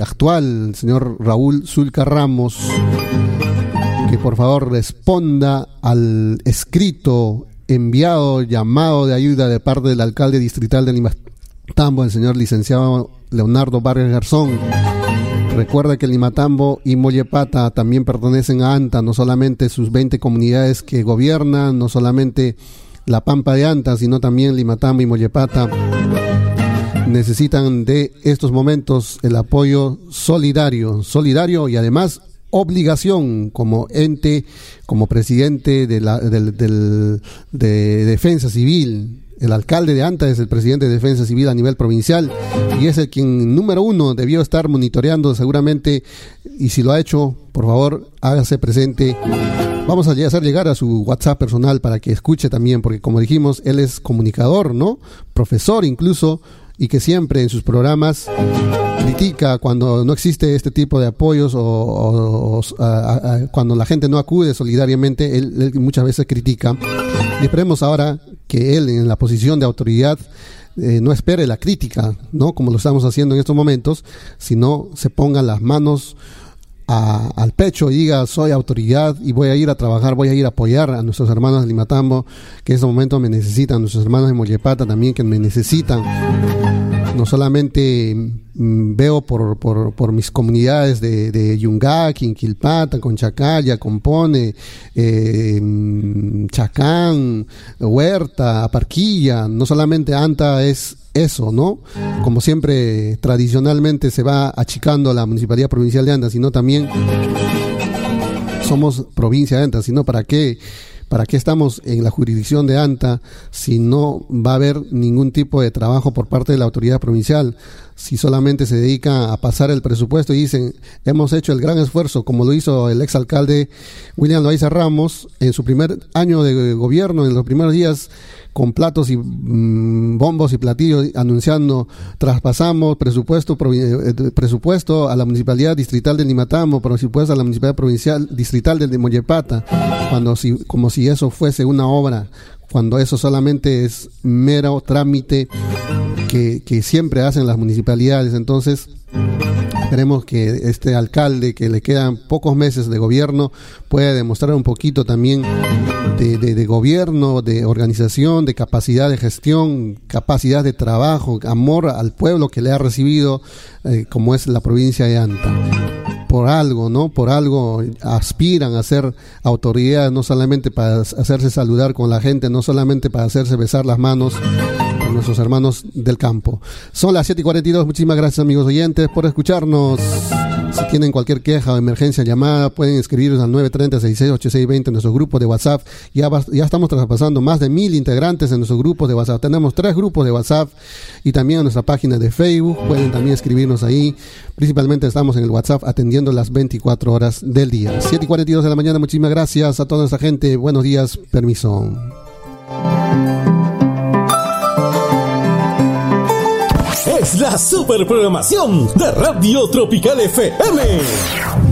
actual, el señor Raúl Zulca Ramos, que por favor responda al escrito enviado, llamado de ayuda de parte del alcalde distrital de Limatambo, el señor licenciado Leonardo Vargas Garzón. Recuerda que Limatambo y Mollepata también pertenecen a ANTA, no solamente sus 20 comunidades que gobiernan, no solamente la Pampa de Anta, sino también Limatambo y Mollepata necesitan de estos momentos el apoyo solidario, solidario y además obligación como ente, como presidente de, la, de Defensa Civil. El alcalde de Anta es el presidente de Defensa Civil a nivel provincial y es el quien número uno debió estar monitoreando seguramente y si lo ha hecho, por favor, hágase presente. Vamos a hacer llegar a su WhatsApp personal para que escuche también, porque como dijimos, él es comunicador, ¿no? Profesor incluso y que siempre en sus programas critica cuando no existe este tipo de apoyos o, cuando la gente no acude solidariamente, él, muchas veces critica. Y esperemos ahora que él en la posición de autoridad eh, no espere la crítica, ¿no? Como lo estamos haciendo en estos momentos, sino se ponga las manos al pecho y diga soy autoridad y voy a ir a trabajar, voy a ir a apoyar a nuestros hermanos de Limatambo que en este momento me necesitan, nuestros hermanos de Mollepata también que me necesitan. No solamente mm, veo por, por, mis comunidades de, de Yungaki, Quilpata, Conchacaya, Compone, eh, mm, Chacán, Huerta, Aparquilla, no solamente Anta es eso, ¿no? Como siempre, tradicionalmente se va achicando la Municipalidad Provincial de Anda, sino también somos provincia de Anta, sino para qué ¿Para qué estamos en la jurisdicción de ANTA si no va a haber ningún tipo de trabajo por parte de la autoridad provincial? Si solamente se dedica a pasar el presupuesto y dicen, hemos hecho el gran esfuerzo, como lo hizo el exalcalde William Loaiza Ramos en su primer año de gobierno, en los primeros días, con platos y mm, bombos y platillos anunciando traspasamos presupuesto eh, presupuesto a la municipalidad distrital de Limatamo, presupuesto a la municipalidad provincial distrital de Mollepata, cuando si como si eso fuese una obra, cuando eso solamente es mero trámite que, que siempre hacen las municipalidades. Entonces, Esperemos que este alcalde, que le quedan pocos meses de gobierno, pueda demostrar un poquito también de, gobierno, de organización, de capacidad de gestión, capacidad de trabajo, amor al pueblo que le ha recibido, eh, como es la provincia de Anta. Por algo, ¿no? Por algo aspiran a ser autoridades, no solamente para hacerse saludar con la gente, no solamente para hacerse besar las manos nuestros hermanos del campo. Son las 7 y 42. Muchísimas gracias, amigos oyentes, por escucharnos. Si tienen cualquier queja o emergencia llamada, pueden escribirnos al 930-668620 en nuestro grupo de WhatsApp. Ya, ya estamos traspasando más de mil integrantes en nuestro grupo de WhatsApp. Tenemos tres grupos de WhatsApp y también en nuestra página de Facebook. Pueden también escribirnos ahí. Principalmente estamos en el WhatsApp atendiendo las 24 horas del día. 7 y 42 de la mañana. Muchísimas gracias a toda esta gente. Buenos días. Permiso. La super programación de Radio Tropical FM.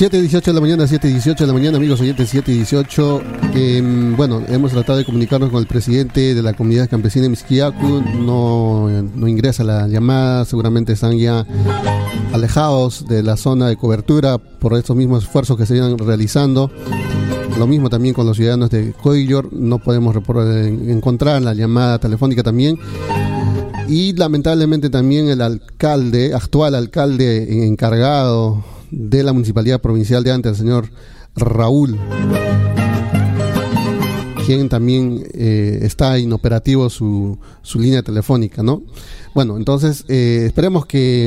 7.18 de la mañana, 7.18 de la mañana, amigos oyentes, 7.18. Eh, bueno, hemos tratado de comunicarnos con el presidente de la comunidad campesina de Misquiacu. No, no ingresa la llamada, seguramente están ya alejados de la zona de cobertura por estos mismos esfuerzos que se están realizando. Lo mismo también con los ciudadanos de Coillor, no podemos encontrar la llamada telefónica también. Y lamentablemente también el alcalde, actual alcalde encargado de la Municipalidad Provincial de Ante, el señor Raúl, quien también eh, está inoperativo su, su línea telefónica, ¿no? Bueno, entonces eh, esperemos que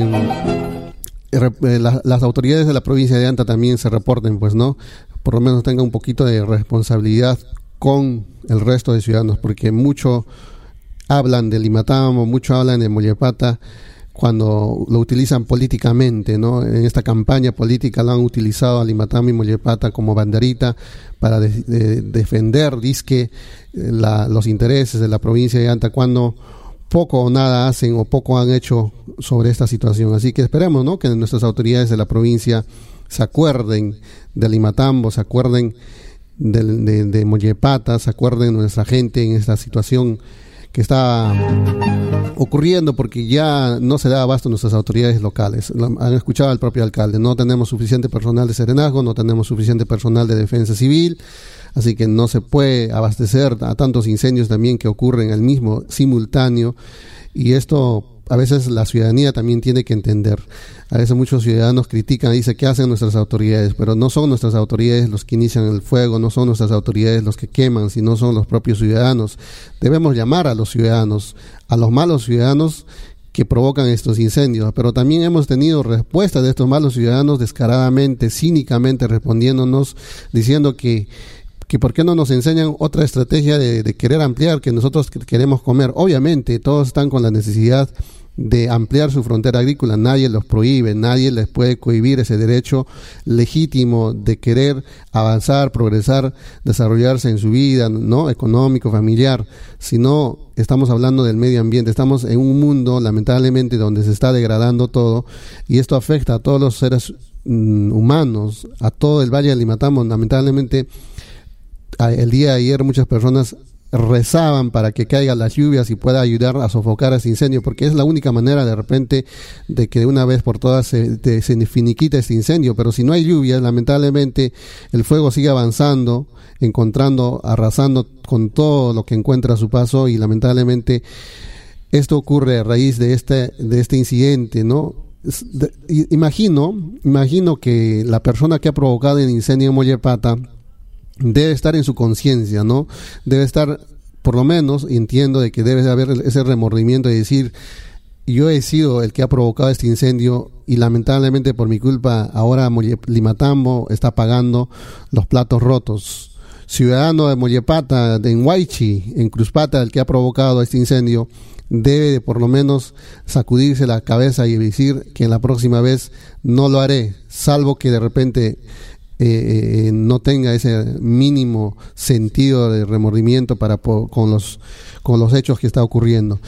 eh, las autoridades de la provincia de Anta también se reporten, pues, ¿no? por lo menos tenga un poquito de responsabilidad con el resto de ciudadanos, porque mucho hablan de Limatamo, mucho hablan de Mollepata cuando lo utilizan políticamente, ¿no? En esta campaña política lo han utilizado a Limatamo y Mollepata como banderita para defender, disque, los intereses de la provincia de Anta, cuando poco o nada hacen o poco han hecho sobre esta situación. Así que esperemos, ¿no? Que nuestras autoridades de la provincia se acuerden de Limatambo, se acuerden de, de, Mollepata, se acuerden de nuestra gente en esta situación que está ocurriendo porque ya no se da abasto a nuestras autoridades locales. han escuchado al propio alcalde, no tenemos suficiente personal de serenazgo, no tenemos suficiente personal de defensa civil, así que no se puede abastecer a tantos incendios también que ocurren al mismo simultáneo y esto a veces la ciudadanía también tiene que entender. A veces muchos ciudadanos critican, dicen qué hacen nuestras autoridades, pero no son nuestras autoridades los que inician el fuego, no son nuestras autoridades los que queman, sino son los propios ciudadanos. Debemos llamar a los ciudadanos, a los malos ciudadanos que provocan estos incendios, pero también hemos tenido respuestas de estos malos ciudadanos descaradamente, cínicamente respondiéndonos, diciendo que que por qué no nos enseñan otra estrategia de, querer ampliar que nosotros queremos comer. Obviamente, todos están con la necesidad de ampliar su frontera agrícola, nadie los prohíbe, nadie les puede cohibir ese derecho legítimo de querer avanzar, progresar, desarrollarse en su vida, ¿no? económico, familiar, sino estamos hablando del medio ambiente, estamos en un mundo lamentablemente donde se está degradando todo y esto afecta a todos los seres mm, humanos, a todo el Valle de Limatamo, lamentablemente el día de ayer muchas personas rezaban para que caigan las lluvias y pueda ayudar a sofocar ese incendio, porque es la única manera de repente de que de una vez por todas se, se finiquita este incendio, pero si no hay lluvias, lamentablemente el fuego sigue avanzando, encontrando, arrasando con todo lo que encuentra a su paso y lamentablemente esto ocurre a raíz de este, de este incidente, ¿no? imagino, imagino que la persona que ha provocado el incendio en Mollepata debe estar en su conciencia, ¿no? Debe estar, por lo menos, entiendo de que debe haber ese remordimiento de decir, yo he sido el que ha provocado este incendio y lamentablemente por mi culpa ahora Limatambo está pagando los platos rotos. ciudadano de Mollepata, de Huaychi, en Cruzpata, el que ha provocado este incendio, debe de por lo menos sacudirse la cabeza y decir que en la próxima vez no lo haré, salvo que de repente eh, no tenga ese mínimo sentido de remordimiento para con los con los hechos que está ocurriendo.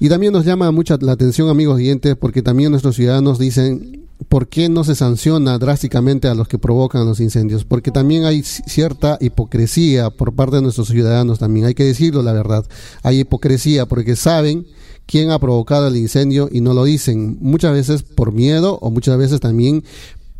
Y también nos llama mucha la atención, amigos oyentes, porque también nuestros ciudadanos dicen ¿por qué no se sanciona drásticamente a los que provocan los incendios? Porque también hay cierta hipocresía por parte de nuestros ciudadanos también, hay que decirlo la verdad. Hay hipocresía porque saben quién ha provocado el incendio y no lo dicen, muchas veces por miedo o muchas veces también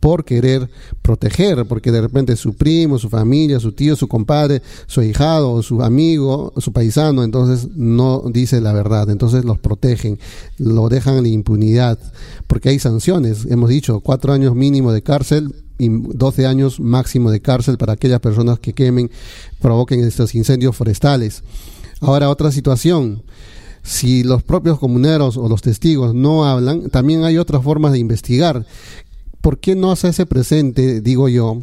por querer proteger, porque de repente su primo, su familia, su tío, su compadre, su hijado, su amigo, su paisano, entonces no dice la verdad, entonces los protegen, lo dejan en la impunidad, porque hay sanciones, hemos dicho, cuatro años mínimo de cárcel y 12 años máximo de cárcel para aquellas personas que quemen, provoquen estos incendios forestales. Ahora otra situación, si los propios comuneros o los testigos no hablan, también hay otras formas de investigar, ¿por qué no hace ese presente, digo yo,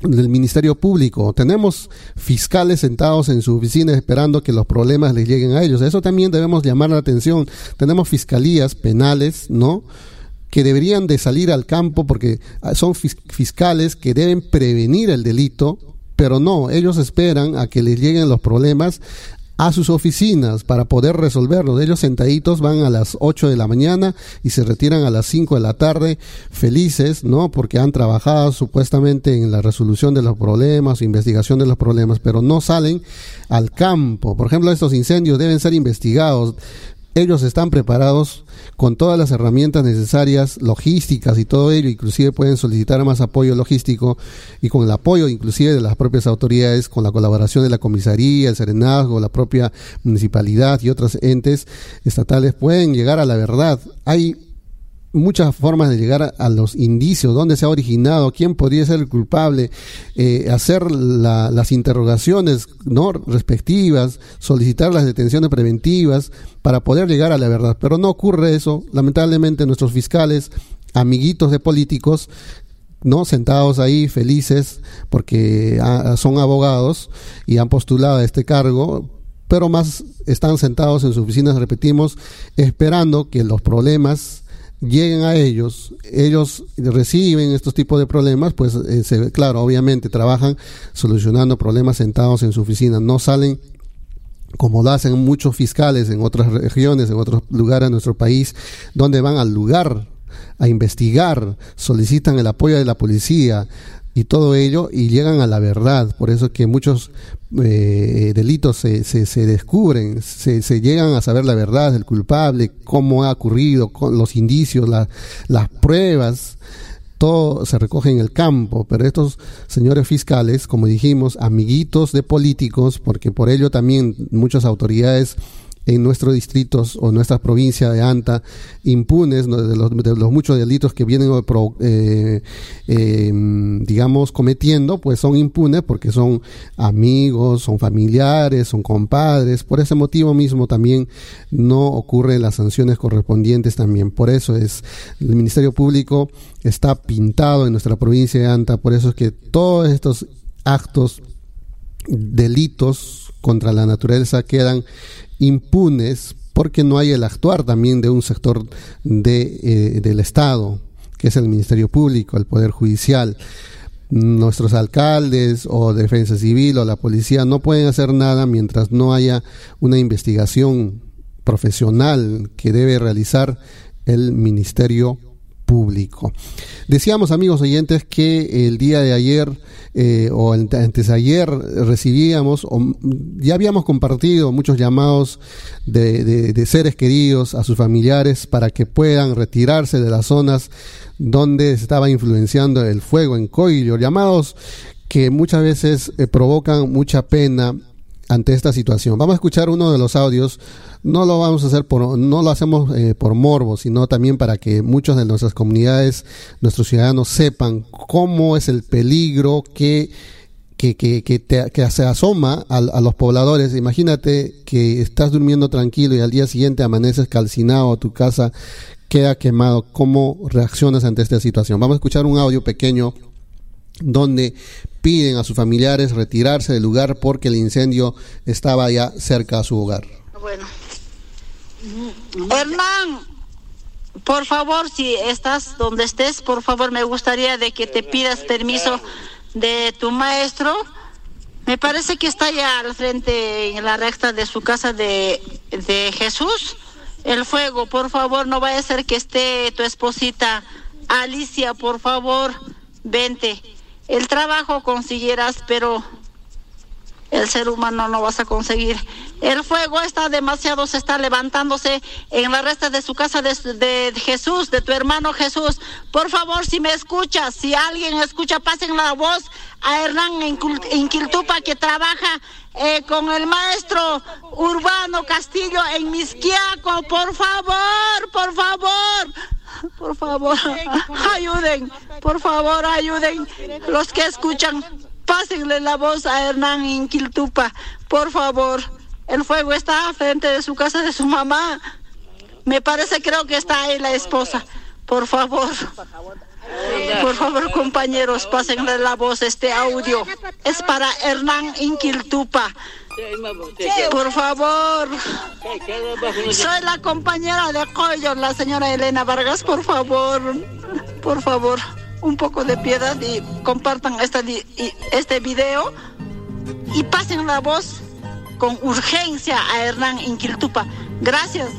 del Ministerio Público? Tenemos fiscales sentados en su oficina esperando que los problemas les lleguen a ellos. Eso también debemos llamar la atención. Tenemos fiscalías penales, ¿no? que deberían de salir al campo porque son fiscales que deben prevenir el delito, pero no, ellos esperan a que les lleguen los problemas a sus oficinas para poder resolverlos. Ellos sentaditos van a las 8 de la mañana y se retiran a las 5 de la tarde felices, ¿no? Porque han trabajado supuestamente en la resolución de los problemas, investigación de los problemas, pero no salen al campo. Por ejemplo, estos incendios deben ser investigados ellos están preparados con todas las herramientas necesarias, logísticas y todo ello, inclusive pueden solicitar más apoyo logístico y con el apoyo inclusive de las propias autoridades, con la colaboración de la comisaría, el serenazgo, la propia municipalidad y otros entes estatales pueden llegar a la verdad. Hay muchas formas de llegar a, los indicios, dónde se ha originado, quién podría ser el culpable, eh, hacer las interrogaciones no respectivas, solicitar las detenciones preventivas para poder llegar a la verdad. Pero no ocurre eso. Lamentablemente nuestros fiscales, amiguitos de políticos, no sentados ahí felices porque ah, son abogados y han postulado a este cargo pero más están sentados en sus oficinas, repetimos, esperando que los problemas lleguen a ellos, ellos reciben estos tipos de problemas, pues eh, claro, obviamente trabajan solucionando problemas sentados en su oficina, no salen como lo hacen muchos fiscales en otras regiones, en otros lugares de nuestro país, donde van al lugar a investigar, solicitan el apoyo de la policía, y todo ello y llegan a la verdad. Por eso es que muchos eh, delitos se, se, descubren, se, se, llegan a saber la verdad del culpable, cómo ha ocurrido, con los indicios, las pruebas. Todo se recoge en el campo, pero estos señores fiscales, como dijimos, amiguitos de políticos, porque por ello también muchas autoridades en nuestros distritos o nuestra provincia de Anta impunes de, los, de los, muchos delitos que vienen eh, em, digamos cometiendo pues son impunes porque son amigos son familiares son compadres. Por ese motivo mismo también no ocurren las sanciones correspondientes también. Por eso es el Ministerio Público está pintado en nuestra provincia de Anta. Por eso es que todos estos actos delitos contra la naturaleza quedan impunes porque no hay el actuar también de un sector de, eh, del Estado, que es el Ministerio Público, el Poder Judicial. Nuestros alcaldes o defensa civil o la policía no pueden hacer nada mientras no haya una investigación profesional que debe realizar el Ministerio Público. Decíamos, amigos oyentes, que el día de ayer eh, o antes de ayer recibíamos, o ya habíamos compartido muchos llamados de, seres queridos a sus familiares para que puedan retirarse de las zonas donde estaba influenciando el fuego en Coillo, llamados que muchas veces eh, provocan mucha pena ante esta situación. Vamos a escuchar uno de los audios. No lo vamos a hacer por, no lo hacemos eh, por morbo, sino también para que muchos de nuestras comunidades, nuestros ciudadanos sepan cómo es el peligro que que, que, que, se asoma a, a, los pobladores. Imagínate que estás durmiendo tranquilo y al día siguiente amaneces calcinado, tu casa queda quemado. ¿Cómo reaccionas ante esta situación? Vamos a escuchar un audio pequeño donde piden a sus familiares retirarse del lugar porque el incendio estaba ya cerca a su hogar. Bueno. Hernán, por favor, si estás donde estés, por favor, me gustaría de que te pidas permiso de tu maestro. Me parece que está ya al frente en la recta de su casa de, de Jesús. El fuego, por favor, no vaya a ser que esté tu esposita Alicia, por favor, vente. El trabajo consiguieras, pero el ser humano no vas a conseguir. El fuego está demasiado, se está levantándose en la resta de su casa de, Jesús, de tu hermano Jesús. Por favor, si me escuchas, si alguien escucha, pasen la voz a Hernán en, Quiltupa que trabaja eh, con el maestro Urbano Castillo en Misquiaco. Por favor, por favor. Por favor, ayuden, por favor, ayuden los que escuchan Pásenle la voz a Hernán Inquiltupa, por favor. El fuego está frente de su casa de su mamá. Me parece, creo que está ahí la esposa. Por favor. Por favor, compañeros, pásenle la voz, este audio. Es para Hernán Inquiltupa. Por favor. Soy la compañera de Coyo, la señora Elena Vargas, por favor. Por favor un poco de piedad y compartan esta, este video y pasen la voz con urgencia a Hernán Inquiltupa. Gracias.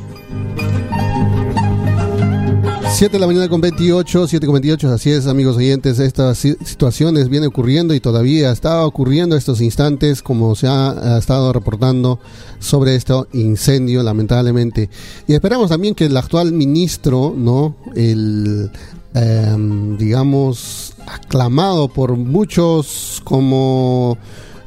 7 de la mañana con 28, 7 con 28, así es amigos oyentes, estas situaciones vienen ocurriendo y todavía está ocurriendo estos instantes como se ha, estado reportando sobre este incendio lamentablemente. Y esperamos también que el actual ministro, ¿no? El Em, digamos, aclamado por muchos como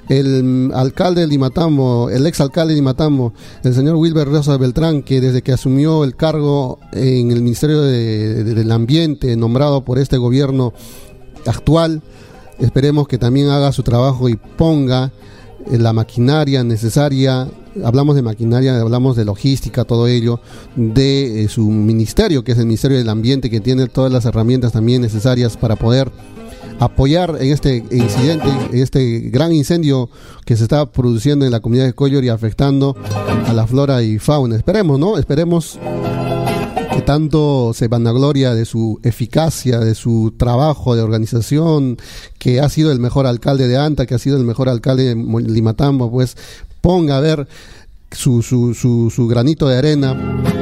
el alcalde de Limatambo, el ex alcalde de Limatambo, el señor Wilber Rosa Beltrán, que desde que asumió el cargo en el Ministerio del Ambiente, nombrado por este gobierno actual, esperemos que también haga su trabajo y ponga la maquinaria necesaria. Hablamos de maquinaria, hablamos de logística, todo ello, de eh, su ministerio, que es el Ministerio del Ambiente, que tiene todas las herramientas también necesarias para poder apoyar en este incidente, en este gran incendio que se está produciendo en la comunidad de Collor y afectando a la flora y fauna. Esperemos, ¿no? Esperemos que tanto se vanagloria de su eficacia, de su trabajo de organización, que ha sido el mejor alcalde de Anta, que ha sido el mejor alcalde de Limatambo, pues ponga a ver su, su, su, granito de arena,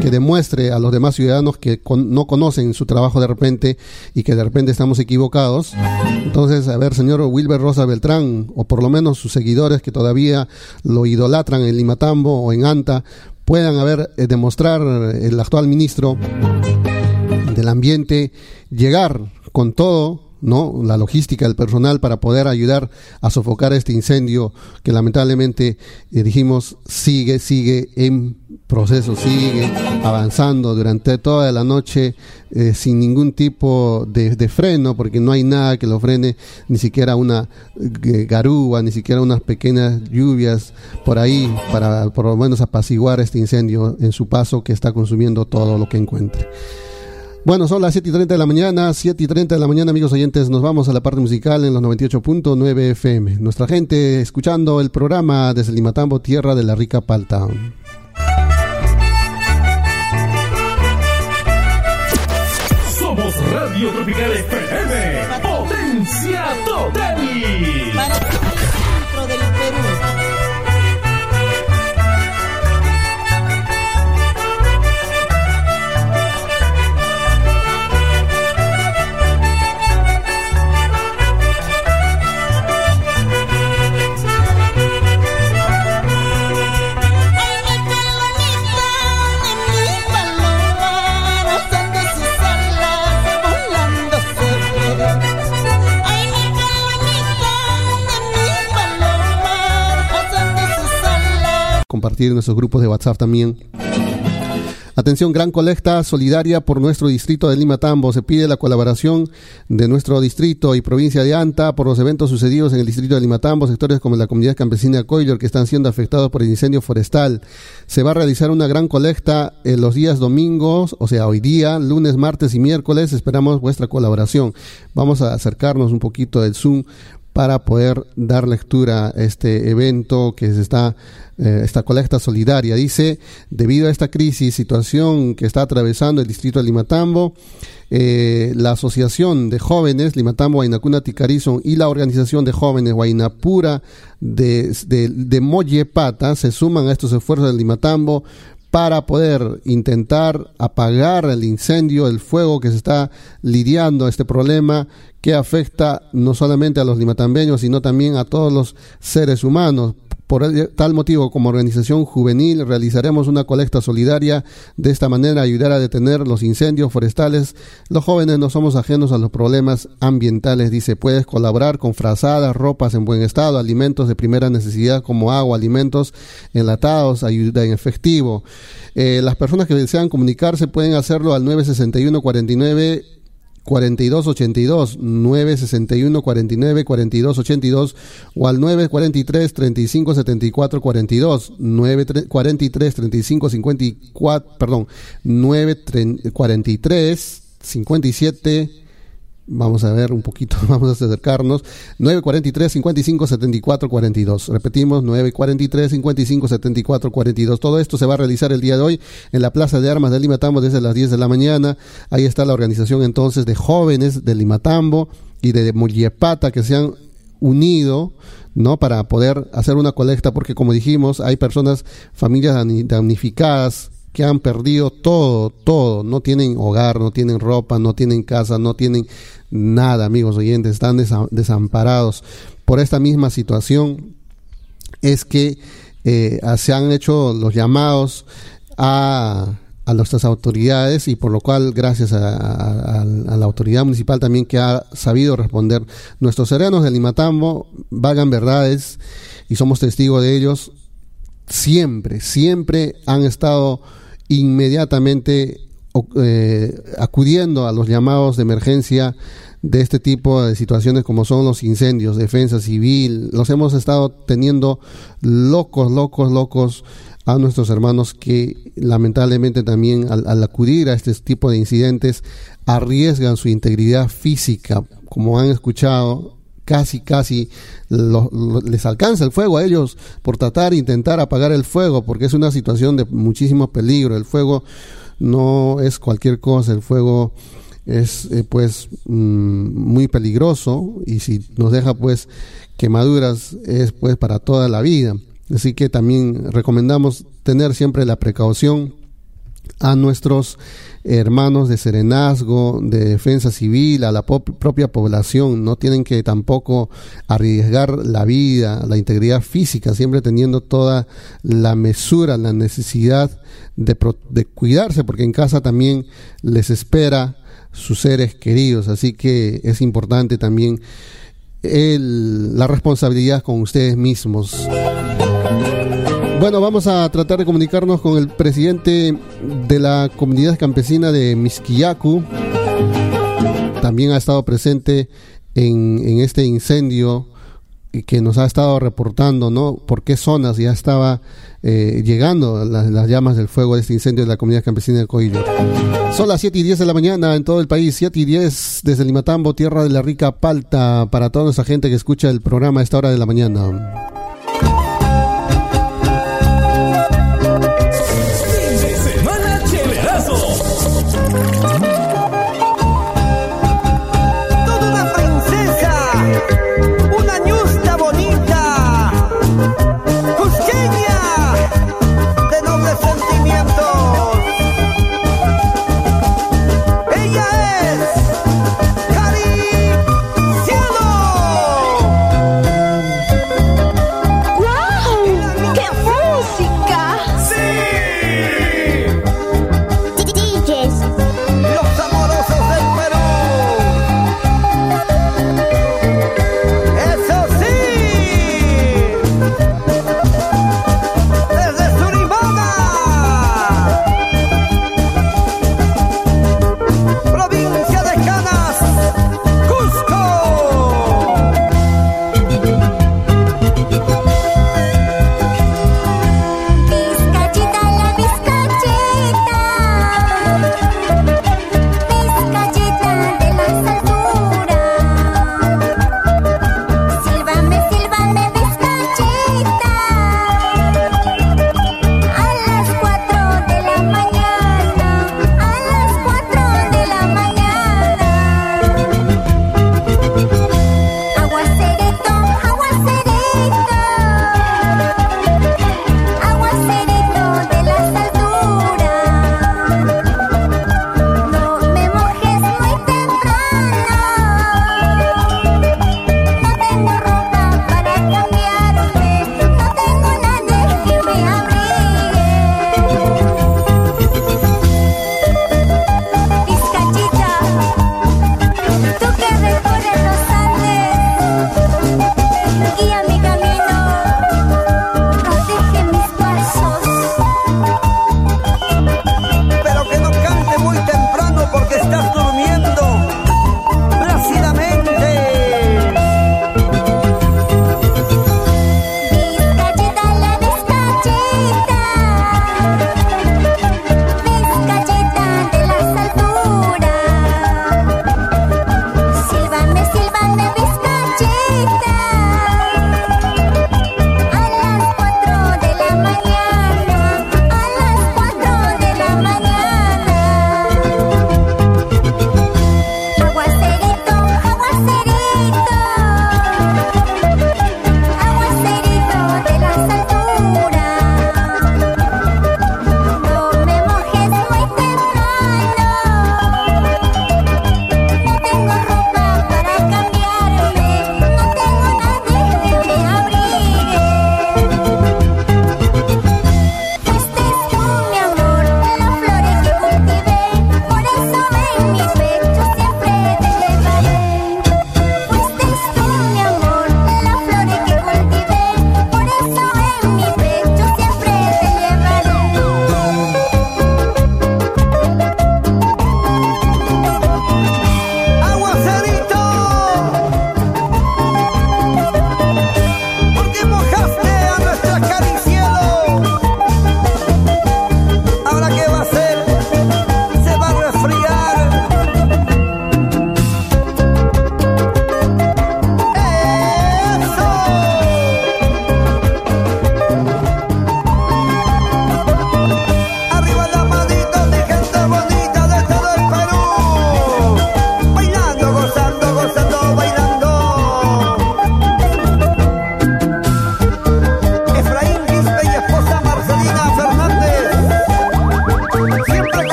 que demuestre a los demás ciudadanos que no conocen su trabajo de repente y que de repente estamos equivocados. Entonces, a ver, señor Wilber Rosa Beltrán, o por lo menos sus seguidores que todavía lo idolatran en Limatambo o en Anta, puedan haber eh, demostrar el actual ministro del ambiente llegar con todo ¿no? la logística del personal para poder ayudar a sofocar este incendio que lamentablemente eh, dijimos sigue, sigue en proceso, sigue avanzando durante toda la noche eh, sin ningún tipo de, freno, porque no hay nada que lo frene, ni siquiera una eh, garúa, ni siquiera unas pequeñas lluvias por ahí para por lo menos apaciguar este incendio en su paso que está consumiendo todo lo que encuentre. Bueno, son las 7 y 30 de la mañana, 7 y 30 de la mañana, amigos oyentes. Nos vamos a la parte musical en los 98.9 FM. Nuestra gente escuchando el programa desde Limatambo, tierra de la rica palta. Radio Tropical FM, potencia total. En nuestros grupos de WhatsApp también. Atención, gran colecta solidaria por nuestro distrito de Lima Tambo. Se pide la colaboración de nuestro distrito y provincia de Anta por los eventos sucedidos en el distrito de Lima Tambo, sectores como la comunidad campesina de Coylor que están siendo afectados por el incendio forestal. Se va a realizar una gran colecta en los días domingos, o sea, hoy día, lunes, martes y miércoles. Esperamos vuestra colaboración. Vamos a acercarnos un poquito del Zoom para poder dar lectura a este evento que está eh, esta colecta solidaria. Dice, debido a esta crisis, situación que está atravesando el distrito de Limatambo, eh, la Asociación de Jóvenes Limatambo, Huaynacuna, Ticarizón y la Organización de Jóvenes Huaynapura de, de, de Mollepata se suman a estos esfuerzos de Limatambo para poder intentar apagar el incendio, el fuego que se está lidiando, este problema que afecta no solamente a los limatambeños, sino también a todos los seres humanos. Por tal motivo, como organización juvenil, realizaremos una colecta solidaria. De esta manera, ayudar a detener los incendios forestales. Los jóvenes no somos ajenos a los problemas ambientales. Dice, puedes colaborar con frazadas, ropas en buen estado, alimentos de primera necesidad como agua, alimentos enlatados, ayuda en efectivo. Eh, las personas que desean comunicarse pueden hacerlo al 961 49 4282 961 49 4282 o al 943 35 74 42 943 35 54 perdón 943 57 Vamos a ver un poquito, vamos a acercarnos. 943 55 74 42. Repetimos, 943 55 74 42. Todo esto se va a realizar el día de hoy en la Plaza de Armas de Limatambo desde las 10 de la mañana. Ahí está la organización entonces de jóvenes de Limatambo y de Mullepata que se han unido ¿no? Para poder hacer una colecta, porque como dijimos, hay personas, familias damnificadas que han perdido todo, todo, no tienen hogar, no tienen ropa, no tienen casa, no tienen nada, amigos oyentes, están desamparados. Por esta misma situación es que eh, se han hecho los llamados a, a nuestras autoridades y por lo cual gracias a, la autoridad municipal también que ha sabido responder. Nuestros serenos de Limatambo vagan verdades y somos testigos de ellos. Siempre, siempre han estado inmediatamente eh, acudiendo a los llamados de emergencia de este tipo de situaciones como son los incendios, defensa civil, los hemos estado teniendo locos, locos, locos a nuestros hermanos que lamentablemente también al, acudir a este tipo de incidentes arriesgan su integridad física, como han escuchado, casi, casi les alcanza el fuego a ellos por tratar de intentar apagar el fuego, porque es una situación de muchísimo peligro. El fuego no es cualquier cosa, el fuego es eh, pues mm, muy peligroso y si nos deja pues quemaduras es pues para toda la vida. Así que también recomendamos tener siempre la precaución a nuestros hermanos de serenazgo, de defensa civil, a la propia población. No tienen que tampoco arriesgar la vida, la integridad física, siempre teniendo toda la mesura, la necesidad de, de cuidarse, porque en casa también les espera sus seres queridos. Así que es importante también el, la responsabilidad con ustedes mismos. Bueno, vamos a tratar de comunicarnos con el presidente de la comunidad campesina de Misquiacu. También ha estado presente en, este incendio que nos ha estado reportando, ¿no? Por qué zonas ya estaba eh, llegando las, llamas del fuego de este incendio de la comunidad campesina del Coillo. Son las 7 y 10 de la mañana en todo el país, 7 y 10 desde Limatambo, tierra de la rica palta, para toda nuestra gente que escucha el programa a esta hora de la mañana.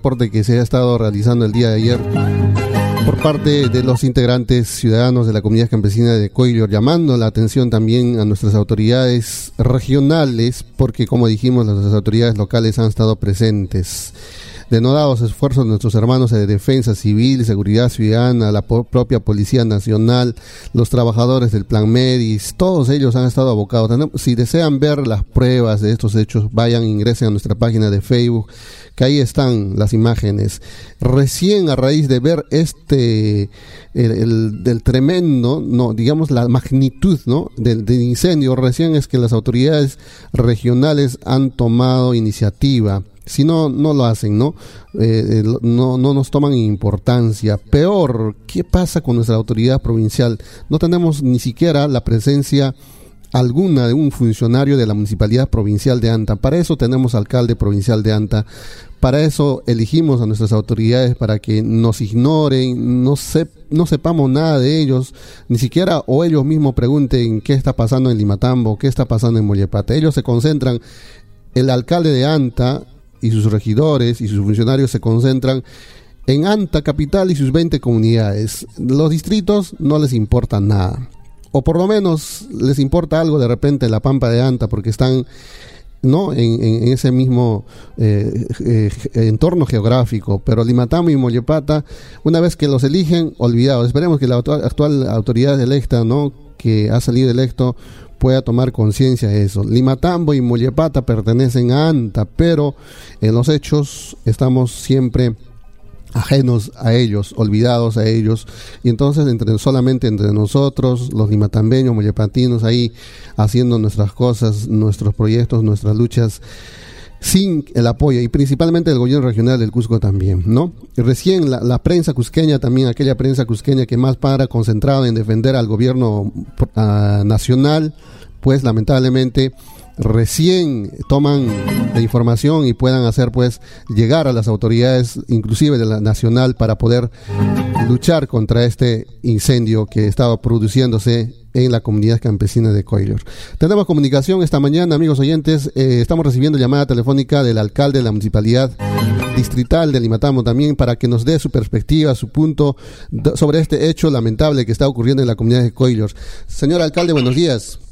Reporte que se ha estado realizando el día de ayer por parte de los integrantes ciudadanos de la comunidad campesina de Coilor, llamando la atención también a nuestras autoridades regionales, porque como dijimos, las autoridades locales han estado presentes denodados esfuerzos de nuestros hermanos de defensa civil, seguridad ciudadana, la propia Policía Nacional, los trabajadores del Plan Medis, todos ellos han estado abocados. Si desean ver las pruebas de estos hechos, vayan, ingresen a nuestra página de Facebook, que ahí están las imágenes. Recién a raíz de ver este, el, del tremendo, no, digamos la magnitud, ¿no? Del, del incendio, recién es que las autoridades regionales han tomado iniciativa si no, no lo hacen, ¿no? Eh, no, no nos toman importancia. Peor, ¿qué pasa con nuestra autoridad provincial? No tenemos ni siquiera la presencia alguna de un funcionario de la Municipalidad Provincial de Anta. Para eso tenemos alcalde provincial de Anta. Para eso elegimos a nuestras autoridades para que nos ignoren, no, no sepamos nada de ellos, ni siquiera o ellos mismos pregunten qué está pasando en Limatambo, qué está pasando en Mollepata. Ellos se concentran, el alcalde de Anta y sus regidores y sus funcionarios se concentran en Anta Capital y sus 20 comunidades. Los distritos no les importa nada. O por lo menos les importa algo de repente la Pampa de Anta porque están no en, ese mismo eh, eh, entorno geográfico. Pero Limatamo y Mollepata, una vez que los eligen, olvidados. Esperemos que la actual autoridad electa, ¿no? que ha salido electo, pueda tomar conciencia de eso. Limatambo y Mollepata pertenecen a ANTA, pero en los hechos estamos siempre ajenos a ellos, olvidados a ellos, y entonces entre, solamente entre nosotros, los limatambeños, mollepatinos, ahí haciendo nuestras cosas, nuestros proyectos, nuestras luchas, sin el apoyo, y principalmente el gobierno regional del Cusco también, ¿no? Recién la, prensa cusqueña, también aquella prensa cusqueña que más para concentrada en defender al gobierno ah, nacional, pues lamentablemente recién toman la información y puedan hacer pues llegar a las autoridades inclusive de la nacional para poder luchar contra este incendio que estaba produciéndose en la comunidad campesina de Coilor. Tenemos comunicación esta mañana, amigos oyentes. Eh, estamos recibiendo llamada telefónica del alcalde de la municipalidad distrital de Limatamo también para que nos dé su perspectiva, su punto sobre este hecho lamentable que está ocurriendo en la comunidad de Coilor. Señor alcalde, buenos días.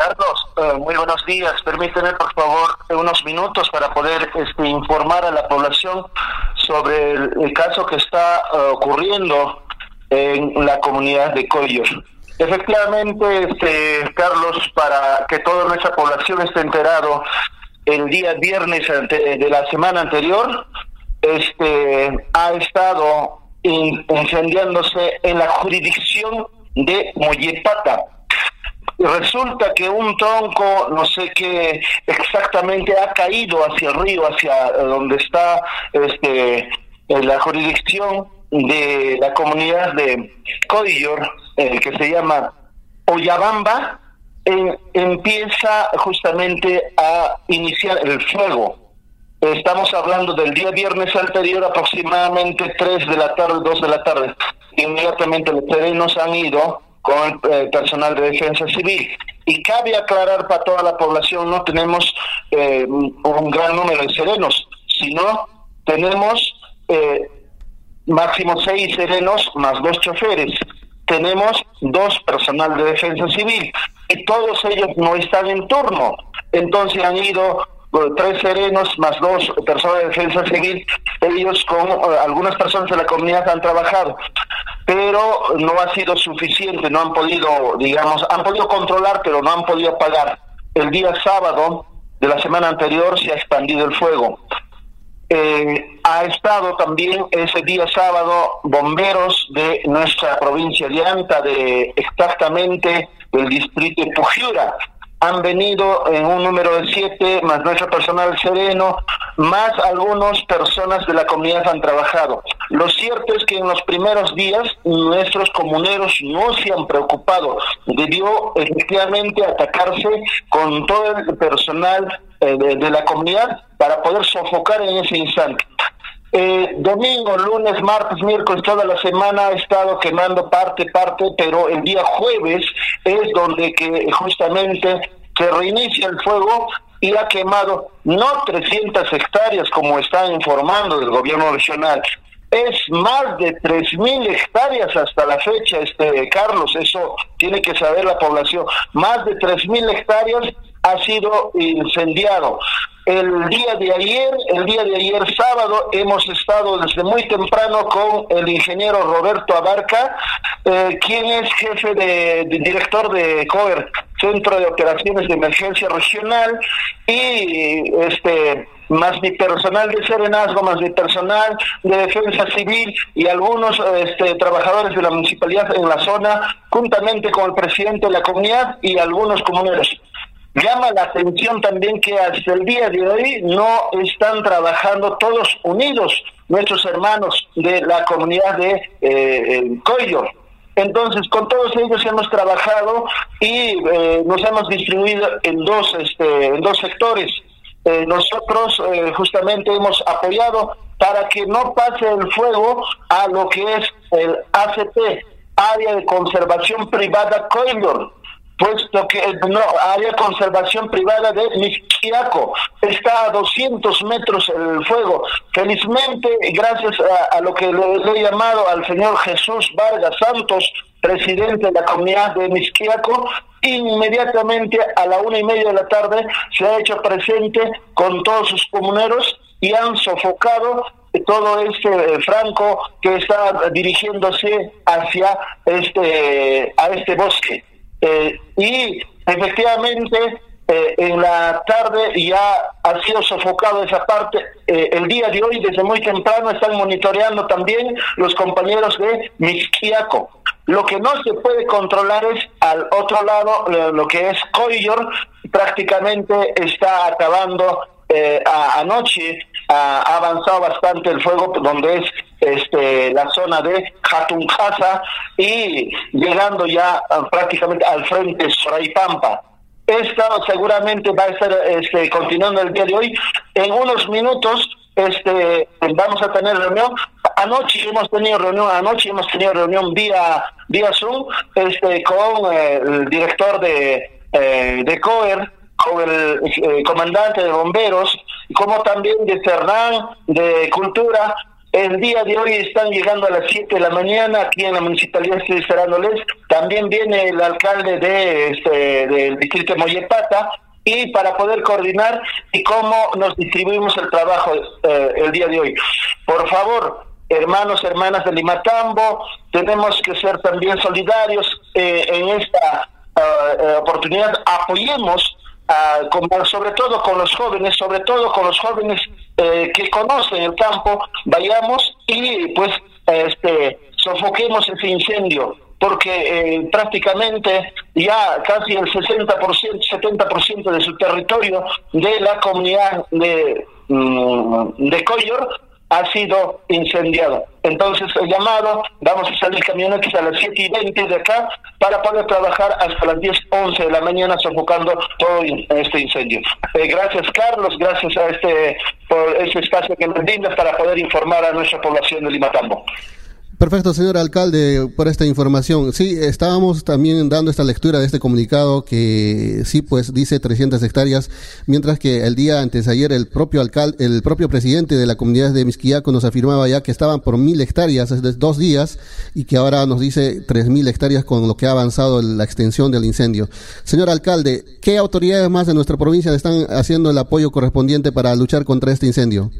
Carlos, eh, muy buenos días. Permíteme, por favor, unos minutos para poder este, informar a la población sobre el, caso que está eh, ocurriendo en la comunidad de Coyor. Efectivamente, este, Carlos, para que toda nuestra población esté enterado, el día viernes de la semana anterior, este, ha estado incendiándose en la jurisdicción de Mollepata. Resulta que un tronco, no sé qué exactamente, ha caído hacia el río, hacia donde está este, la jurisdicción de la comunidad de Coyor, el que se llama Oyabamba, empieza justamente a iniciar el fuego. Estamos hablando del día viernes anterior, aproximadamente 3 de la tarde, 2 de la tarde. Inmediatamente los terrenos han ido con eh, personal de defensa civil. Y cabe aclarar para toda la población, no tenemos eh, un gran número de serenos, sino tenemos eh, máximo seis serenos más dos choferes. Tenemos dos personal de defensa civil y todos ellos no están en turno. Entonces han ido tres serenos más dos personas de defensa civil, ellos con algunas personas de la comunidad han trabajado pero no ha sido suficiente, no han podido, digamos, han podido controlar, pero no han podido apagar. El día sábado de la semana anterior se ha expandido el fuego. Eh, ha estado también ese día sábado bomberos de nuestra provincia de Anta, de exactamente del distrito de Pujura, han venido en un número de siete, más nuestro personal sereno, más algunas personas de la comunidad han trabajado. Lo cierto es que en los primeros días nuestros comuneros no se han preocupado. Debió efectivamente atacarse con todo el personal eh, de la comunidad para poder sofocar en ese instante. Eh, domingo, lunes, martes, miércoles, toda la semana ha estado quemando parte, parte, pero el día jueves es donde que justamente se reinicia el fuego y ha quemado no 300 hectáreas como están informando del gobierno regional, es más de 3.000 hectáreas hasta la fecha, este Carlos, eso tiene que saber la población, más de 3.000 hectáreas ha sido incendiado. El día de ayer, el día de ayer sábado, hemos estado desde muy temprano con el ingeniero Roberto Abarca, eh, quien es jefe de, director de COER, Centro de Operaciones de Emergencia Regional, y este más mi personal de serenazgo, más mi personal de defensa civil y algunos este, trabajadores de la municipalidad en la zona, juntamente con el presidente de la comunidad y algunos comuneros. Llama la atención también que hasta el día de hoy no están trabajando todos unidos nuestros hermanos de la comunidad de eh. Entonces, con todos ellos hemos trabajado y eh, nos hemos distribuido en dos, este, en dos sectores. Eh, nosotros eh, justamente hemos apoyado para que no pase el fuego a lo que es el ACP, Área de Conservación Privada Coyo puesto que no área conservación privada de Misquiaco está a 200 metros el fuego. Felizmente, gracias a, lo que le, he llamado al señor Jesús Vargas Santos, presidente de la comunidad de Misquiaco, inmediatamente a la una y media de la tarde se ha hecho presente con todos sus comuneros y han sofocado todo este eh, franco que está dirigiéndose hacia este a este bosque eh, y efectivamente eh, en la tarde ya ha sido sofocado esa parte. Eh, el día de hoy, desde muy temprano, están monitoreando también los compañeros de Misquiaco. Lo que no se puede controlar es al otro lado, lo, que es Coyor, prácticamente está acabando anoche, ha avanzado bastante el fuego, donde es este, la zona de Jatuncasa y llegando ya ah, prácticamente al frente Soraipampa. Esto seguramente va a estar este, continuando el día de hoy. En unos minutos este, vamos a tener reunión. Anoche hemos tenido reunión, anoche hemos tenido reunión vía, vía Zoom este, con eh, el director de, eh, de COER, con el eh, comandante de bomberos, como también de Fernán, de Cultura, el día de hoy están llegando a las 7 de la mañana aquí en la municipalidad estoy esperándoles. También viene el alcalde de este, del distrito de Mollepata y para poder coordinar y cómo nos distribuimos el trabajo eh, el día de hoy. Por favor, hermanos, hermanas de Limatambo, tenemos que ser también solidarios eh, en esta eh, oportunidad. Apoyemos sobre todo con los jóvenes, sobre todo con los jóvenes eh, que conocen el campo, vayamos y pues este sofoquemos ese incendio, porque eh, prácticamente ya casi el 60%, 70% de su territorio de la comunidad de, mm, de ha sido incendiado. Entonces, el llamado, vamos a salir camionetas a las 7 y 20 de acá para poder trabajar hasta las 10, 11 de la mañana sofocando todo este incendio. Eh, gracias, Carlos, gracias a este por este espacio que nos brinda para poder informar a nuestra población de Limatambo. Perfecto, señor alcalde, por esta información. Sí, estábamos también dando esta lectura de este comunicado que sí, pues dice 300 hectáreas, mientras que el día antes ayer el propio alcalde, el propio presidente de la comunidad de Misquiaco nos afirmaba ya que estaban por mil hectáreas desde dos días y que ahora nos dice tres mil hectáreas con lo que ha avanzado la extensión del incendio. Señor alcalde, ¿qué autoridades más de nuestra provincia están haciendo el apoyo correspondiente para luchar contra este incendio?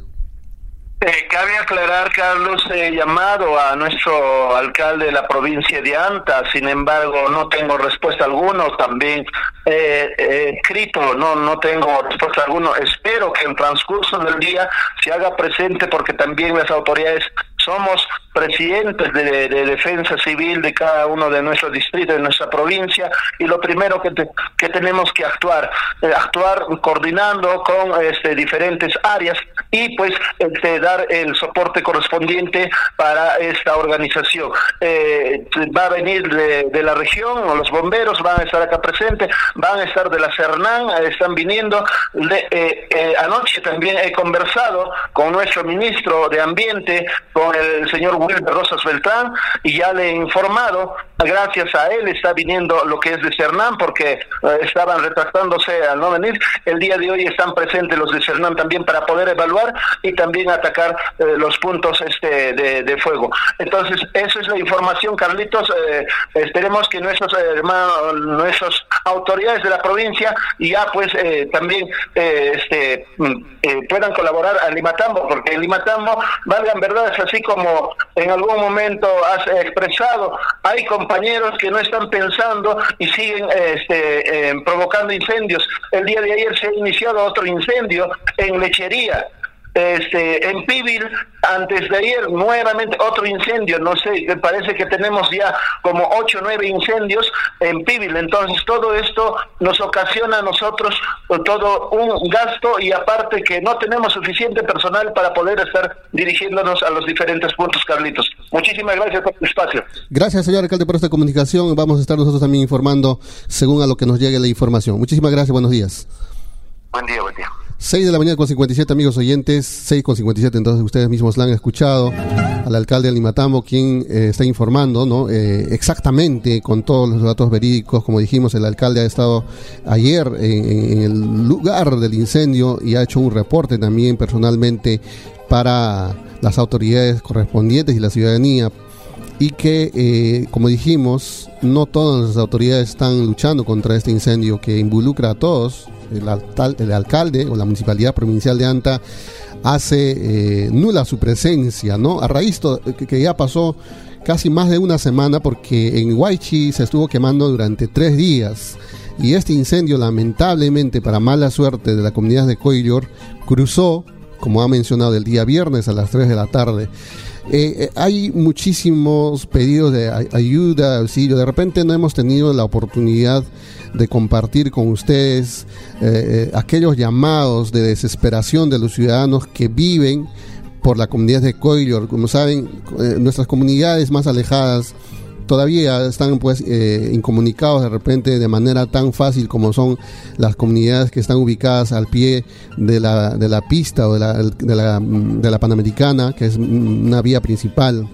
Eh, cabe aclarar, Carlos, he llamado a nuestro alcalde de la provincia de Anta, sin embargo, no tengo respuesta alguna, también he escrito, no, no tengo respuesta alguna. Espero que en transcurso del día se haga presente porque también las autoridades somos presidentes de, defensa civil de cada uno de nuestros distritos, de nuestra provincia, y lo primero que, que tenemos que actuar, eh, actuar coordinando con este, diferentes áreas y pues este, dar el soporte correspondiente para esta organización. Eh, va a venir de, la región, o los bomberos van a estar acá presentes, van a estar de la Cernán, están viniendo. Eh, anoche también he conversado con nuestro ministro de Ambiente, con el señor Wilber Rosas Beltrán, y ya le he informado, gracias a él está viniendo lo que es de Cernán, porque eh, estaban retractándose al no venir. El día de hoy están presentes los de Cernán también para poder evaluar y también atacar eh, los puntos este de, fuego. Entonces, eso es la información, Carlitos. Eh, esperemos que nuestros hermanos, nuestras autoridades de la provincia ya pues también este mm, puedan colaborar a Limatambo, porque en Limatambo, valgan verdades, así como en algún momento has expresado, hay compañeros que no están pensando y siguen este, eh, provocando incendios. El día de ayer se ha iniciado otro incendio en lechería este, en Pibil, antes de ayer, nuevamente otro incendio, no sé, parece que tenemos ya como ocho o nueve incendios en Pibil, entonces todo esto nos ocasiona a nosotros todo un gasto y aparte que no tenemos suficiente personal para poder estar dirigiéndonos a los diferentes puntos, Carlitos. Muchísimas gracias por el espacio. Gracias, señor alcalde, por esta comunicación. Vamos a estar nosotros también informando según a lo que nos llegue la información. Muchísimas gracias, buenos días. Buen día, buen día. 6 de la mañana con 57 amigos oyentes, 6 con 57, entonces ustedes mismos la han escuchado. Al alcalde de Limatambo, quien eh, está informando ¿no? Eh, exactamente con todos los datos verídicos, como dijimos, el alcalde ha estado ayer en, el lugar del incendio y ha hecho un reporte también personalmente para las autoridades correspondientes y la ciudadanía y que, eh, como dijimos, no todas las autoridades están luchando contra este incendio que involucra a todos, el, alcalde o la municipalidad provincial de Anta hace eh, nula su presencia, ¿no? A raíz que, que ya pasó casi más de una semana porque en Huaychi se estuvo quemando durante tres días y este incendio lamentablemente para mala suerte de la comunidad de Coillor cruzó, como ha mencionado, el día viernes a las 3 de la tarde. Eh, eh, hay muchísimos pedidos de ayuda, auxilio. De repente no hemos tenido la oportunidad de compartir con ustedes eh, aquellos llamados de desesperación de los ciudadanos que viven por la comunidad de Coilor. Como saben, nuestras comunidades más alejadas todavía están pues eh, incomunicados de repente de manera tan fácil como son las comunidades que están ubicadas al pie de la, de la pista o de la, de la, de la Panamericana, que es una vía principal.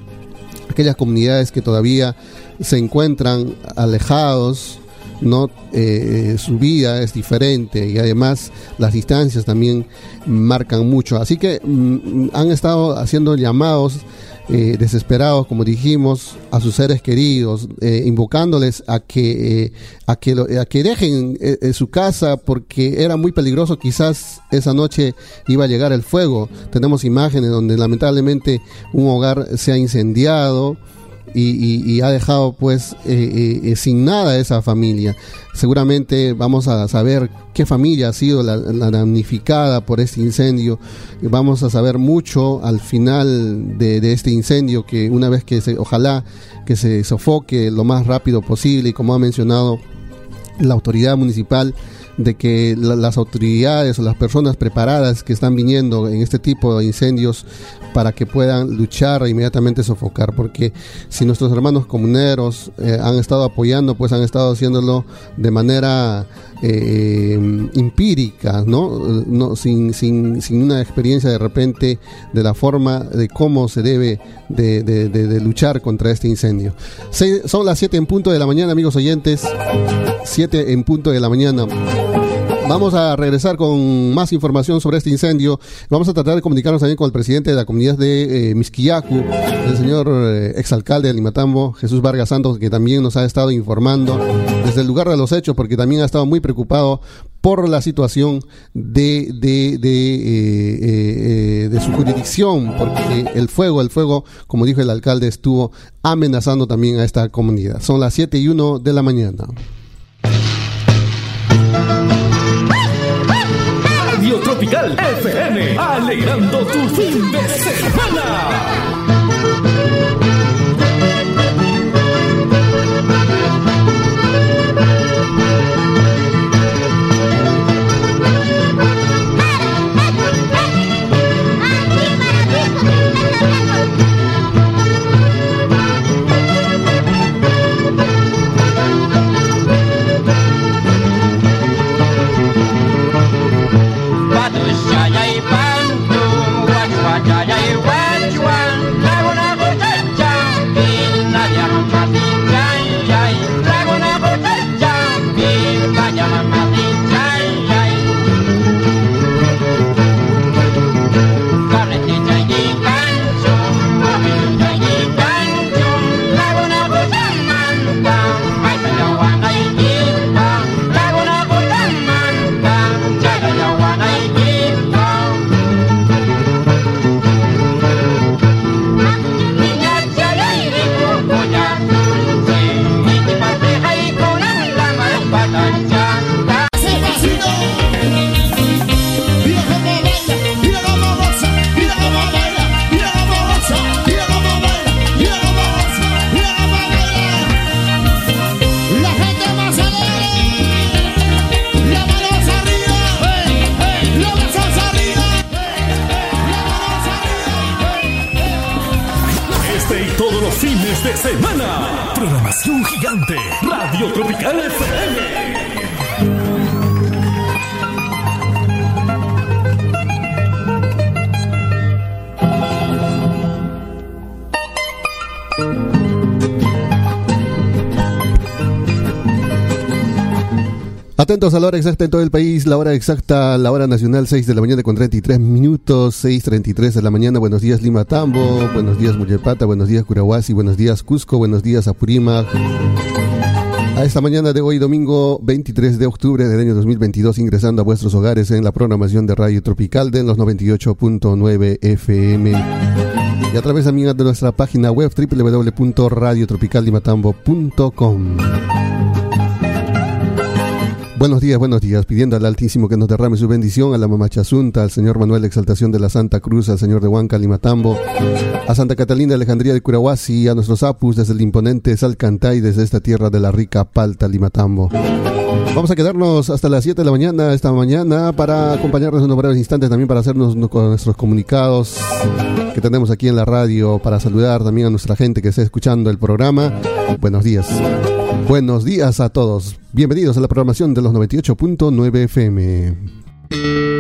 Aquellas comunidades que todavía se encuentran alejados, no eh, su vida es diferente y además las distancias también marcan mucho así que mm, han estado haciendo llamados eh, desesperados, como dijimos, a sus seres queridos, eh, invocándoles a que, eh, a que, a que dejen su casa porque era muy peligroso, quizás esa noche iba a llegar el fuego. Tenemos imágenes donde lamentablemente un hogar se ha incendiado, y, ha dejado pues eh, eh, sin nada esa familia. Seguramente vamos a saber qué familia ha sido la, damnificada por este incendio. Vamos a saber mucho al final de, este incendio que una vez que se, ojalá que se sofoque lo más rápido posible y como ha mencionado la autoridad municipal de que las autoridades o las personas preparadas que están viniendo en este tipo de incendios para que puedan luchar e inmediatamente sofocar, porque si nuestros hermanos comuneros eh, han estado apoyando, pues han estado haciéndolo de manera eh, empírica, ¿no? no sin, sin, sin, una experiencia de repente de la forma de cómo se debe de, de, luchar contra este incendio. son las 7 en punto de la mañana, amigos oyentes. 7 en punto de la mañana. Vamos a regresar con más información sobre este incendio. Vamos a tratar de comunicarnos también con el presidente de la comunidad de eh, el señor eh, exalcalde de Limatambo, Jesús Vargas Santos, que también nos ha estado informando desde el lugar de los hechos, porque también ha estado muy preocupado por la situación de, de, de, eh, de su jurisdicción, porque el fuego, el fuego, como dijo el alcalde, estuvo amenazando también a esta comunidad. Son las 7 y 1 de la mañana. Tropical FM, alegrando tu fin de semana. Atentos a la hora exacta en todo el país, la hora exacta, la hora nacional, 6 de la mañana con 33 minutos, 6.33 de la mañana. Buenos días Lima Tambo, buenos días Muyepata, buenos días Curahuasi, buenos días Cusco, buenos días Apurímac. A esta mañana de hoy, domingo 23 de octubre del año 2022, ingresando a vuestros hogares en la programación de Radio Tropical de los 98.9 FM y a través también de nuestra página web www.radiotropicaldimatambo.com. Buenos días, buenos días, pidiendo al Altísimo que nos derrame su bendición a la Mamacha Asunta, al Señor Manuel Exaltación de la Santa Cruz, al Señor de Huanca, Limatambo, a Santa Catalina Alejandría de Curahuasi, a nuestros apus desde el imponente Salcantay, desde esta tierra de la rica Palta, Limatambo. Vamos a quedarnos hasta las 7 de la mañana esta mañana para acompañarnos en unos breves instantes también para hacernos nuestros comunicados que tenemos aquí en la radio, para saludar también a nuestra gente que está escuchando el programa. Buenos días. Buenos días a todos. Bienvenidos a la programación de los 98.9 FM.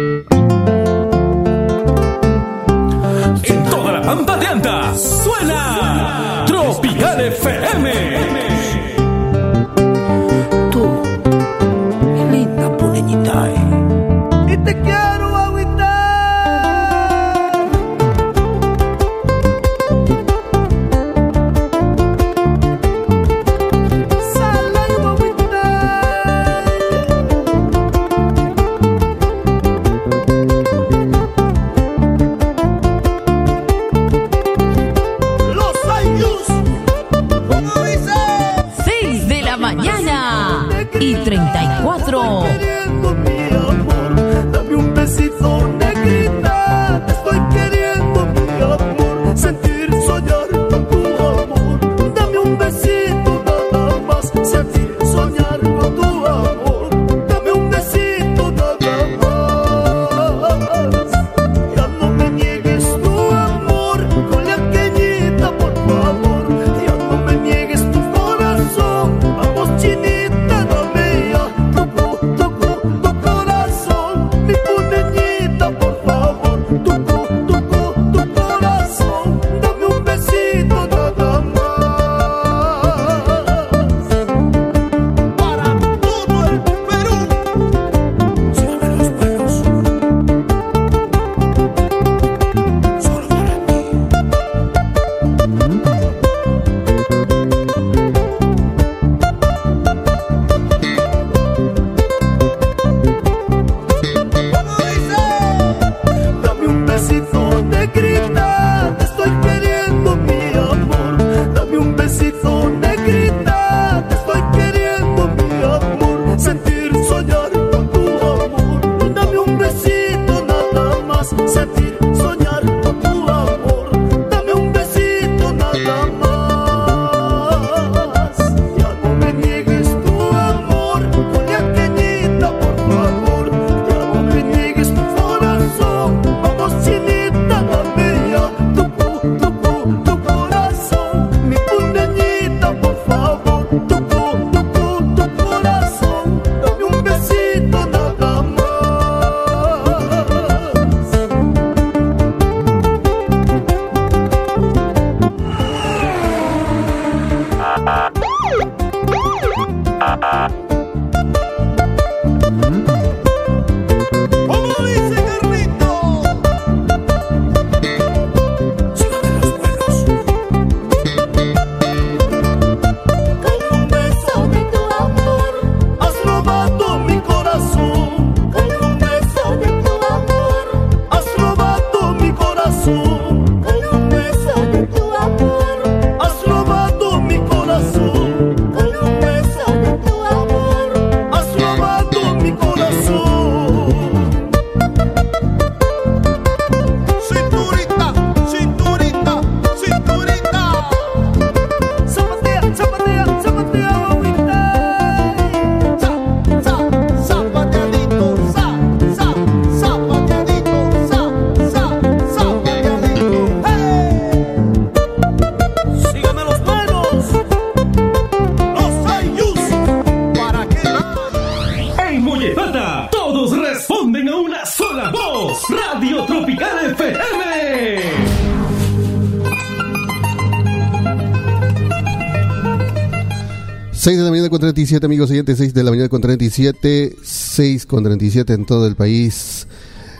37, amigos siguientes, 6 de la mañana con 37, 6 con 37 en todo el país.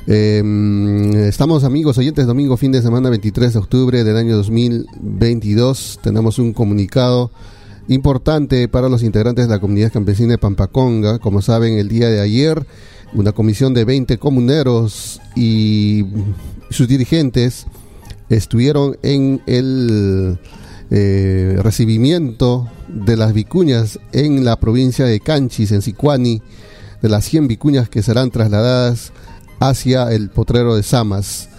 Eh, estamos amigos oyentes, domingo, fin de semana 23 de octubre del año 2022. Tenemos un comunicado importante para los integrantes de la comunidad campesina de Pampaconga. Como saben, el día de ayer, una comisión de 20 comuneros y sus dirigentes estuvieron en el eh, recibimiento de las vicuñas en la provincia de Canchis, en Sicuani, de las 100 vicuñas que serán trasladadas hacia el potrero de Samas,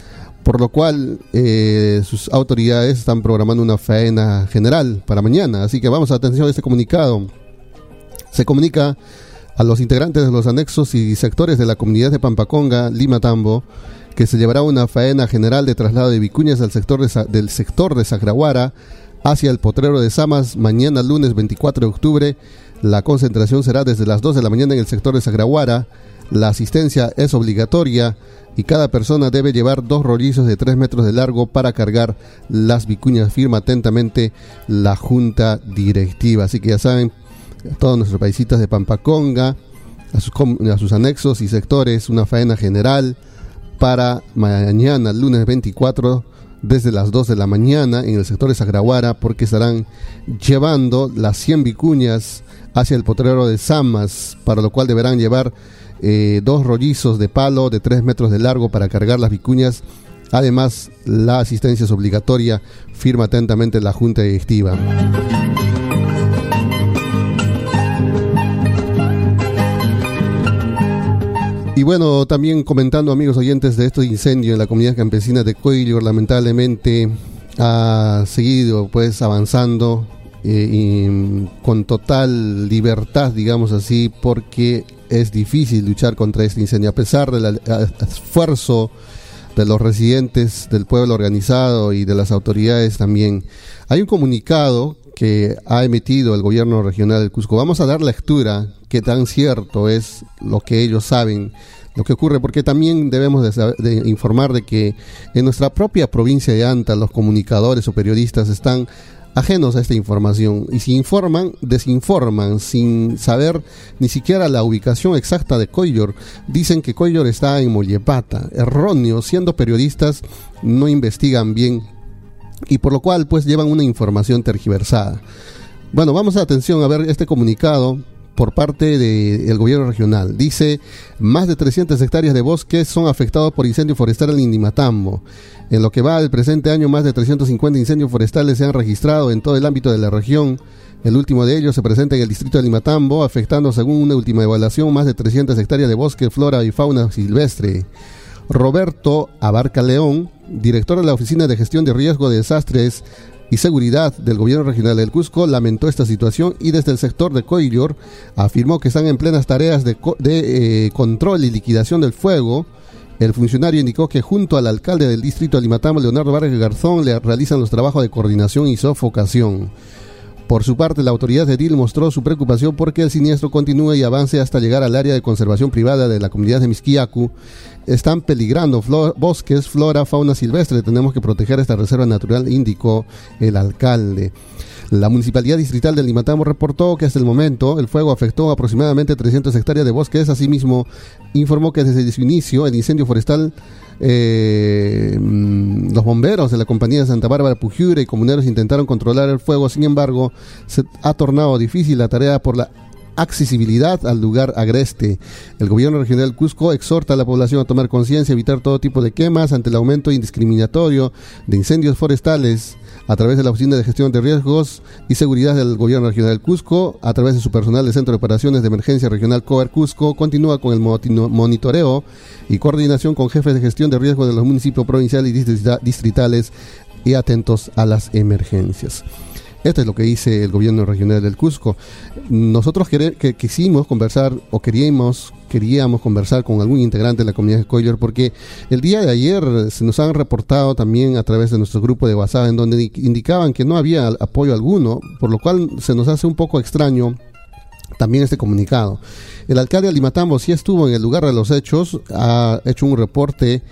por lo cual eh, sus autoridades están programando una faena general para mañana. Así que vamos a atención a este comunicado. Se comunica a los integrantes de los anexos y sectores de la comunidad de Pampaconga, Lima Tambo, que se llevará una faena general de traslado de vicuñas del sector de, del sector de Sagrahuara hacia el potrero de Samas mañana lunes 24 de octubre. La concentración será desde las 2 de la mañana en el sector de Sagrahuara. La asistencia es obligatoria y cada persona debe llevar dos rollizos de 3 metros de largo para cargar las vicuñas. Firma atentamente la junta directiva. Así que ya saben, todos nuestros paisitas de Pampaconga, a sus, a sus anexos y sectores, una faena general para mañana, lunes 24 desde las 2 de la mañana en el sector de Sagrahuara porque estarán llevando las 100 vicuñas hacia el potrero de Samas, para lo cual deberán llevar eh, dos rollizos de palo de 3 metros de largo para cargar las vicuñas. Además, la asistencia es obligatoria, firma atentamente la Junta Directiva. Y bueno, también comentando, amigos oyentes, de este incendio en la comunidad campesina de Coillo, lamentablemente ha seguido pues avanzando eh, y con total libertad, digamos así, porque es difícil luchar contra este incendio, a pesar del esfuerzo de los residentes, del pueblo organizado y de las autoridades también. Hay un comunicado que ha emitido el gobierno regional del Cusco. Vamos a dar lectura, qué tan cierto es lo que ellos saben, lo que ocurre, porque también debemos de, informar de que en nuestra propia provincia de Anta los comunicadores o periodistas están ajenos a esta información y si informan, desinforman sin saber ni siquiera la ubicación exacta de Coyor. Dicen que Coyor está en Mollepata, erróneo, siendo periodistas no investigan bien y por lo cual pues llevan una información tergiversada. Bueno, vamos a atención a ver este comunicado por parte del gobierno regional. Dice, más de 300 hectáreas de bosques son afectados por incendio forestal en Indimatambo. En lo que va del presente año, más de 350 incendios forestales se han registrado en todo el ámbito de la región. El último de ellos se presenta en el distrito de Limatambo, afectando, según una última evaluación, más de 300 hectáreas de bosque, flora y fauna silvestre. Roberto Abarca León, director de la Oficina de Gestión de Riesgo de Desastres y Seguridad del Gobierno Regional del Cusco, lamentó esta situación y desde el sector de Coillor afirmó que están en plenas tareas de, eh, control y liquidación del fuego. El funcionario indicó que junto al alcalde del distrito de Leonardo Vargas Garzón, le realizan los trabajos de coordinación y sofocación. Por su parte, la autoridad de DIL mostró su preocupación porque el siniestro continúe y avance hasta llegar al área de conservación privada de la comunidad de Misquiacu. Están peligrando bosques, flora, fauna silvestre. Tenemos que proteger esta reserva natural, indicó el alcalde. La Municipalidad Distrital de Limatamo reportó que hasta el momento el fuego afectó aproximadamente 300 hectáreas de bosques. Asimismo, informó que desde su inicio el incendio forestal eh, mm, los bomberos de la compañía de Santa Bárbara Pujura y comuneros intentaron controlar el fuego, sin embargo, se ha tornado difícil la tarea por la accesibilidad al lugar agreste. El gobierno regional Cusco exhorta a la población a tomar conciencia, evitar todo tipo de quemas ante el aumento indiscriminatorio de incendios forestales a través de la Oficina de Gestión de Riesgos y Seguridad del Gobierno Regional del Cusco, a través de su personal del Centro de Operaciones de Emergencia Regional COER Cusco, continúa con el monitoreo y coordinación con jefes de gestión de riesgos de los municipios provinciales y distritales y atentos a las emergencias. Esto es lo que dice el gobierno regional del Cusco. Nosotros que quisimos conversar o queríamos, queríamos conversar con algún integrante de la comunidad de Coyer porque el día de ayer se nos han reportado también a través de nuestro grupo de WhatsApp en donde indicaban que no había apoyo alguno, por lo cual se nos hace un poco extraño también este comunicado. El alcalde de Limatambo sí estuvo en el lugar de los hechos, ha hecho un reporte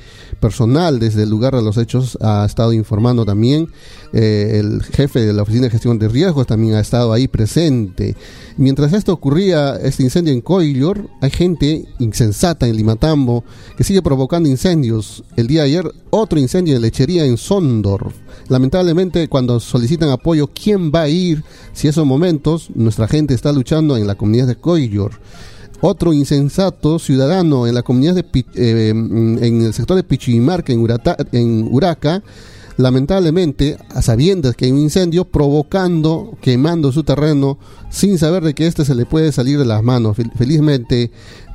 personal desde el lugar de los hechos, ha estado informando también, eh, el jefe de la Oficina de Gestión de Riesgos también ha estado ahí presente. Mientras esto ocurría, este incendio en Coillor, hay gente insensata en Limatambo que sigue provocando incendios. El día de ayer, otro incendio de lechería en Sondor. Lamentablemente, cuando solicitan apoyo, ¿quién va a ir si esos momentos nuestra gente está luchando en la comunidad de Coillor? Otro insensato ciudadano en la comunidad de eh, en el sector de Pichimarca, en, en Uraca, lamentablemente, a sabiendas que hay un incendio, provocando, quemando su terreno, sin saber de que este se le puede salir de las manos. Felizmente,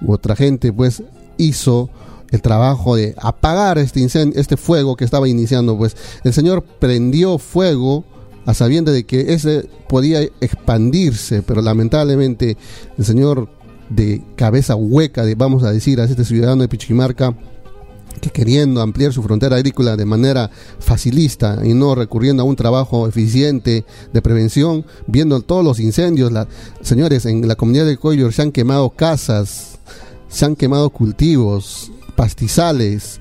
otra gente pues hizo el trabajo de apagar este incendio, este fuego que estaba iniciando, pues el Señor prendió fuego a sabiendas de que ese podía expandirse, pero lamentablemente el Señor de cabeza hueca, de, vamos a decir, a este ciudadano de Pichimarca, que queriendo ampliar su frontera agrícola de manera facilista y no recurriendo a un trabajo eficiente de prevención, viendo todos los incendios, la, señores, en la comunidad de Coyor se han quemado casas, se han quemado cultivos, pastizales.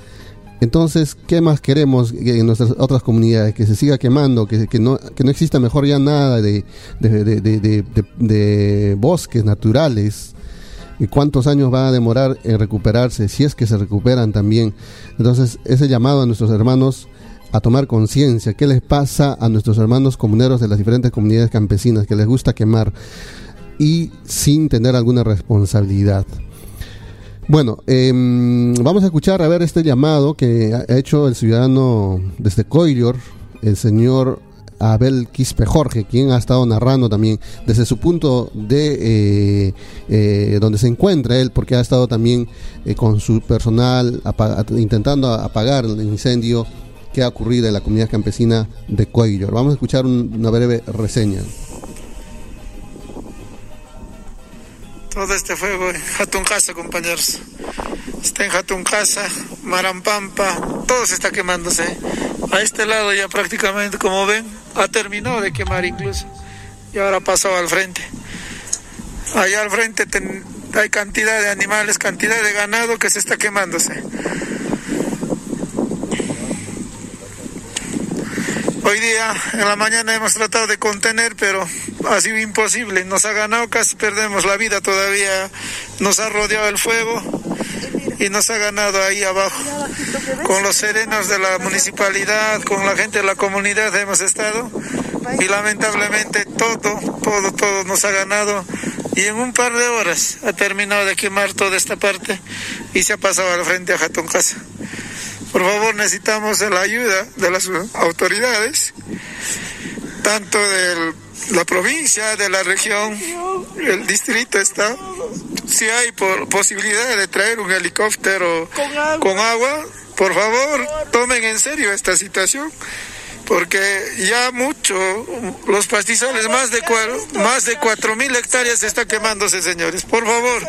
Entonces, ¿qué más queremos en nuestras otras comunidades? Que se siga quemando, que, que, no, que no exista mejor ya nada de, de bosques naturales y cuántos años va a demorar en recuperarse, si es que se recuperan también. Entonces, ese llamado a nuestros hermanos a tomar conciencia, qué les pasa a nuestros hermanos comuneros de las diferentes comunidades campesinas que les gusta quemar y sin tener alguna responsabilidad. Bueno, em, vamos a escuchar a ver este llamado que ha hecho el ciudadano desde Coillor, el señor Abel Quispe Jorge, quien ha estado narrando también desde su punto de eh, eh, donde se encuentra él, porque ha estado también eh, con su personal intentando apagar el incendio que ha ocurrido en la comunidad campesina de Cuello. Vamos a escuchar una breve reseña. Todo este fuego en Hatun Casa, compañeros. Está en Hatun Casa, Marampampa, todo se está quemándose. A este lado ya prácticamente, como ven, ha terminado de quemar incluso. Y ahora pasó al frente. Allá al frente hay cantidad de animales, cantidad de ganado que se está quemándose. Hoy día, en la mañana hemos tratado de contener, pero ha sido imposible. Nos ha ganado, casi perdemos la vida todavía. Nos ha rodeado el fuego y nos ha ganado ahí abajo. Con los serenos de la municipalidad, con la gente de la comunidad hemos estado y lamentablemente todo, todo, todo nos ha ganado y en un par de horas ha terminado de quemar toda esta parte y se ha pasado al frente a Jatón Casa. Por favor, necesitamos la ayuda de las autoridades, tanto de la provincia, de la región, el distrito está si hay posibilidad de traer un helicóptero con agua. por favor, tomen en serio esta situación porque ya mucho, los pastizales, más de, más de 4.000 hectáreas se está quemándose, señores. Por favor,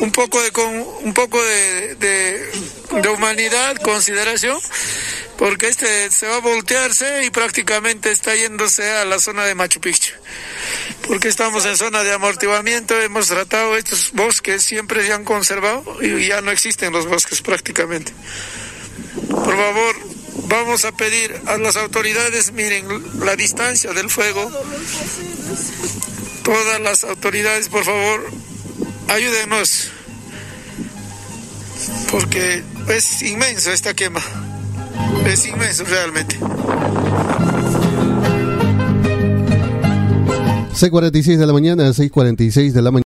un poco de, con, un poco de, de, humanidad, consideración, porque este se va a voltearse y prácticamente está yéndose a la zona de Machu Picchu. Porque estamos en zona de amortiguamiento, hemos tratado estos bosques, siempre se han conservado y ya no existen los bosques prácticamente. Por favor, Vamos a pedir a las autoridades, miren la distancia del fuego. Todas las autoridades, por favor, ayúdenos. Porque es inmenso esta quema. Es inmenso realmente. C46 de la mañana, 6.46 de la mañana.